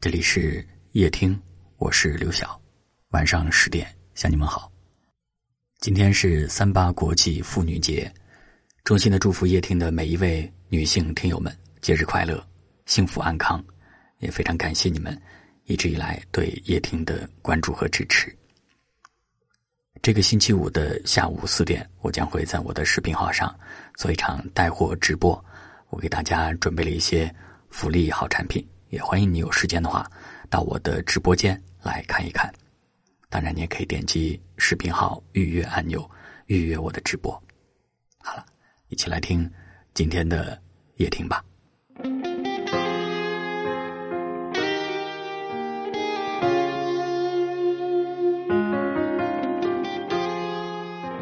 这里是夜听，我是刘晓。晚上十点向你们好。今天是三八国际妇女节，衷心的祝福夜听的每一位女性听友们节日快乐，幸福安康。也非常感谢你们一直以来对夜听的关注和支持。这个星期五的下午四点，我将会在我的视频号上做一场带货直播，我给大家准备了一些福利好产品。也欢迎你有时间的话，到我的直播间来看一看。当然，你也可以点击视频号预约按钮，预约我的直播。好了，一起来听今天的夜听吧。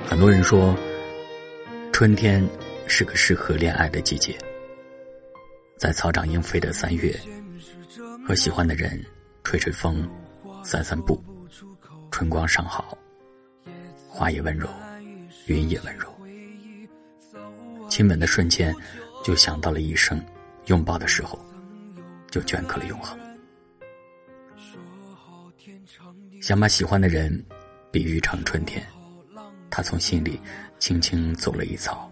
很多人说，春天是个适合恋爱的季节，在草长莺飞的三月。和喜欢的人吹吹风，散散步，春光尚好，花也温柔，云也温柔。亲吻的瞬间，就想到了一生；拥抱的时候，就镌刻了永恒。想把喜欢的人比喻成春天，他从心里轻轻走了一遭，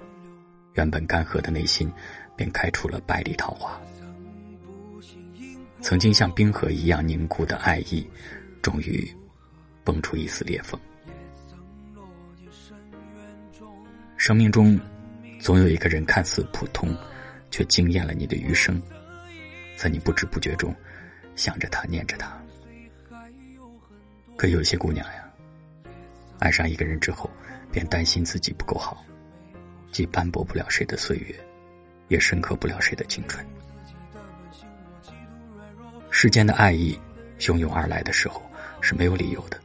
原本干涸的内心便开出了百里桃花。曾经像冰河一样凝固的爱意，终于蹦出一丝裂缝。生命中总有一个人看似普通，却惊艳了你的余生，在你不知不觉中想着他，念着他。可有些姑娘呀，爱上一个人之后，便担心自己不够好，既斑驳不了谁的岁月，也深刻不了谁的青春。世间的爱意汹涌而来的时候是没有理由的。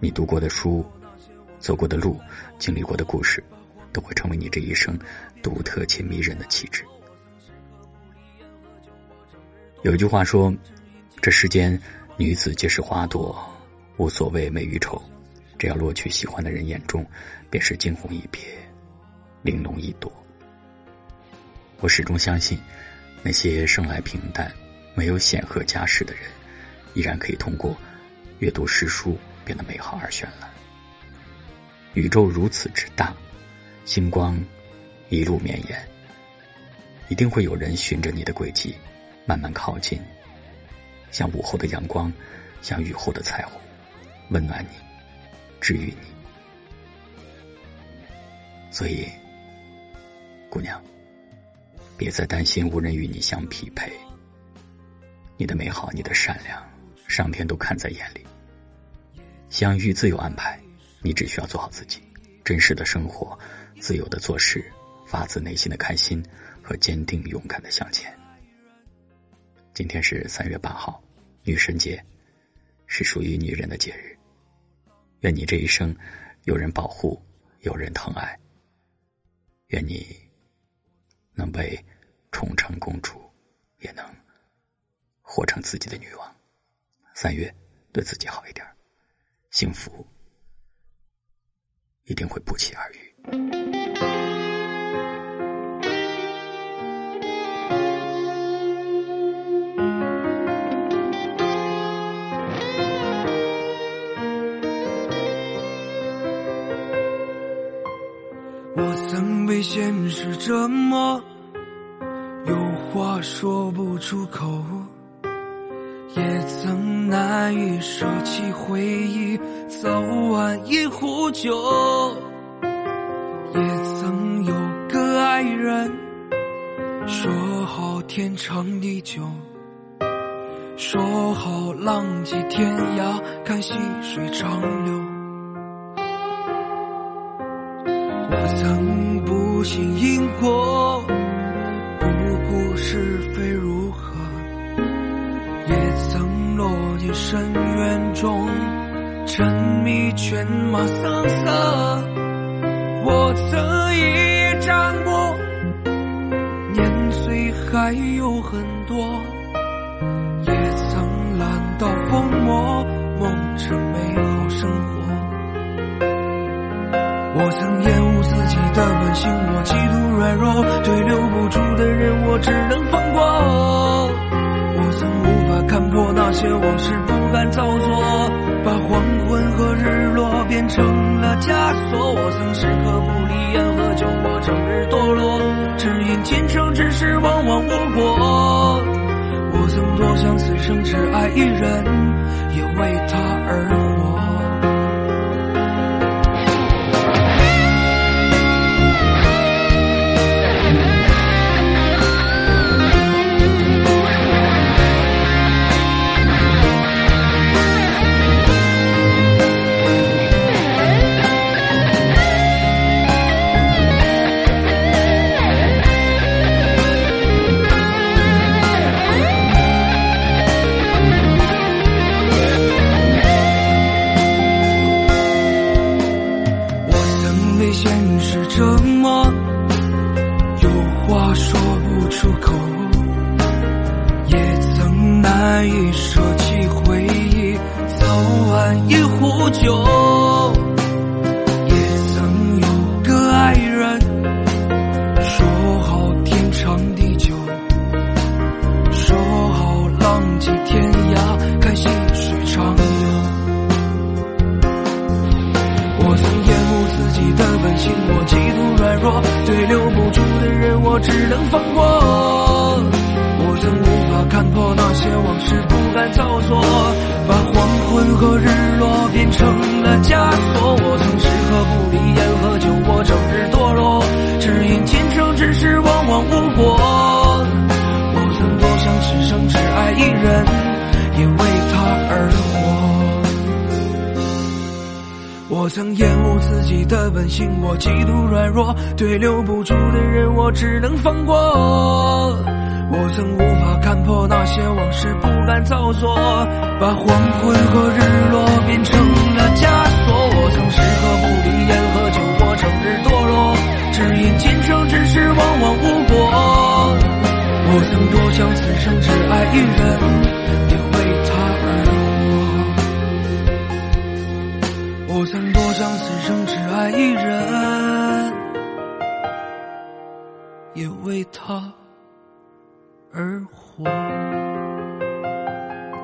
你读过的书、走过的路、经历过的故事，都会成为你这一生独特且迷人的气质。有一句话说：“这世间女子皆是花朵，无所谓美与丑，只要落去喜欢的人眼中，便是惊鸿一瞥，玲珑一朵。”我始终相信，那些生来平淡。没有显赫家世的人，依然可以通过阅读诗书变得美好而绚烂。宇宙如此之大，星光一路绵延，一定会有人循着你的轨迹慢慢靠近，像午后的阳光，像雨后的彩虹，温暖你，治愈你。所以，姑娘，别再担心无人与你相匹配。你的美好，你的善良，上天都看在眼里。相遇自有安排，你只需要做好自己，真实的生活，自由的做事，发自内心的开心和坚定勇敢的向前。今天是三月八号，女神节，是属于女人的节日。愿你这一生有人保护，有人疼爱。愿你能被宠成公主，也能。活成自己的女王。三月，对自己好一点，幸福一定会不期而遇。我曾被现实折磨，话说不出口。也曾难以舍弃回忆，早晚一壶酒。也曾有个爱人，说好天长地久，说好浪迹天涯，看细水长流。我曾不信因果，不顾是非如何。也曾落进深渊中沉迷，犬马声色。我曾一一战过，年岁还有很多。也曾懒到疯魔，梦着美好生活。我曾厌恶自己的本性，我极度软弱，对留不住的人，我只能放过。我曾无法。看破那些往事，不敢造作，把黄昏和日落变。成了枷锁。我曾时刻不离烟和酒，我整日堕落，只因前生之事往往无果。我曾多想此生只爱一人，也为他难以舍弃回忆早晚一壶酒。也曾有个爱人说好天长地久。说好浪迹天涯看细水长流我曾厌恶自己的本性我极度软弱对留不住的人我只能放过。不敢造作，把黄昏和日落变成了枷锁。我曾时刻不离烟和酒，我整日堕落，只因今生之事往往无果。我曾多想此生只爱一人，也为他而活。我曾厌恶自己的本性，我极度软弱，对留不住的人，我只能放过。我曾无看破那些往事，不敢造作，把黄昏和日落变成了枷锁。我曾时刻不离烟和酒，我整日堕落，只因今生之事往往无果。我曾多想此生只爱一人。也为他而我曾多想此生只爱一人，也为他而活。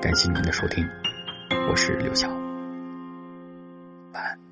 感谢您的收听，我是刘晓，晚安。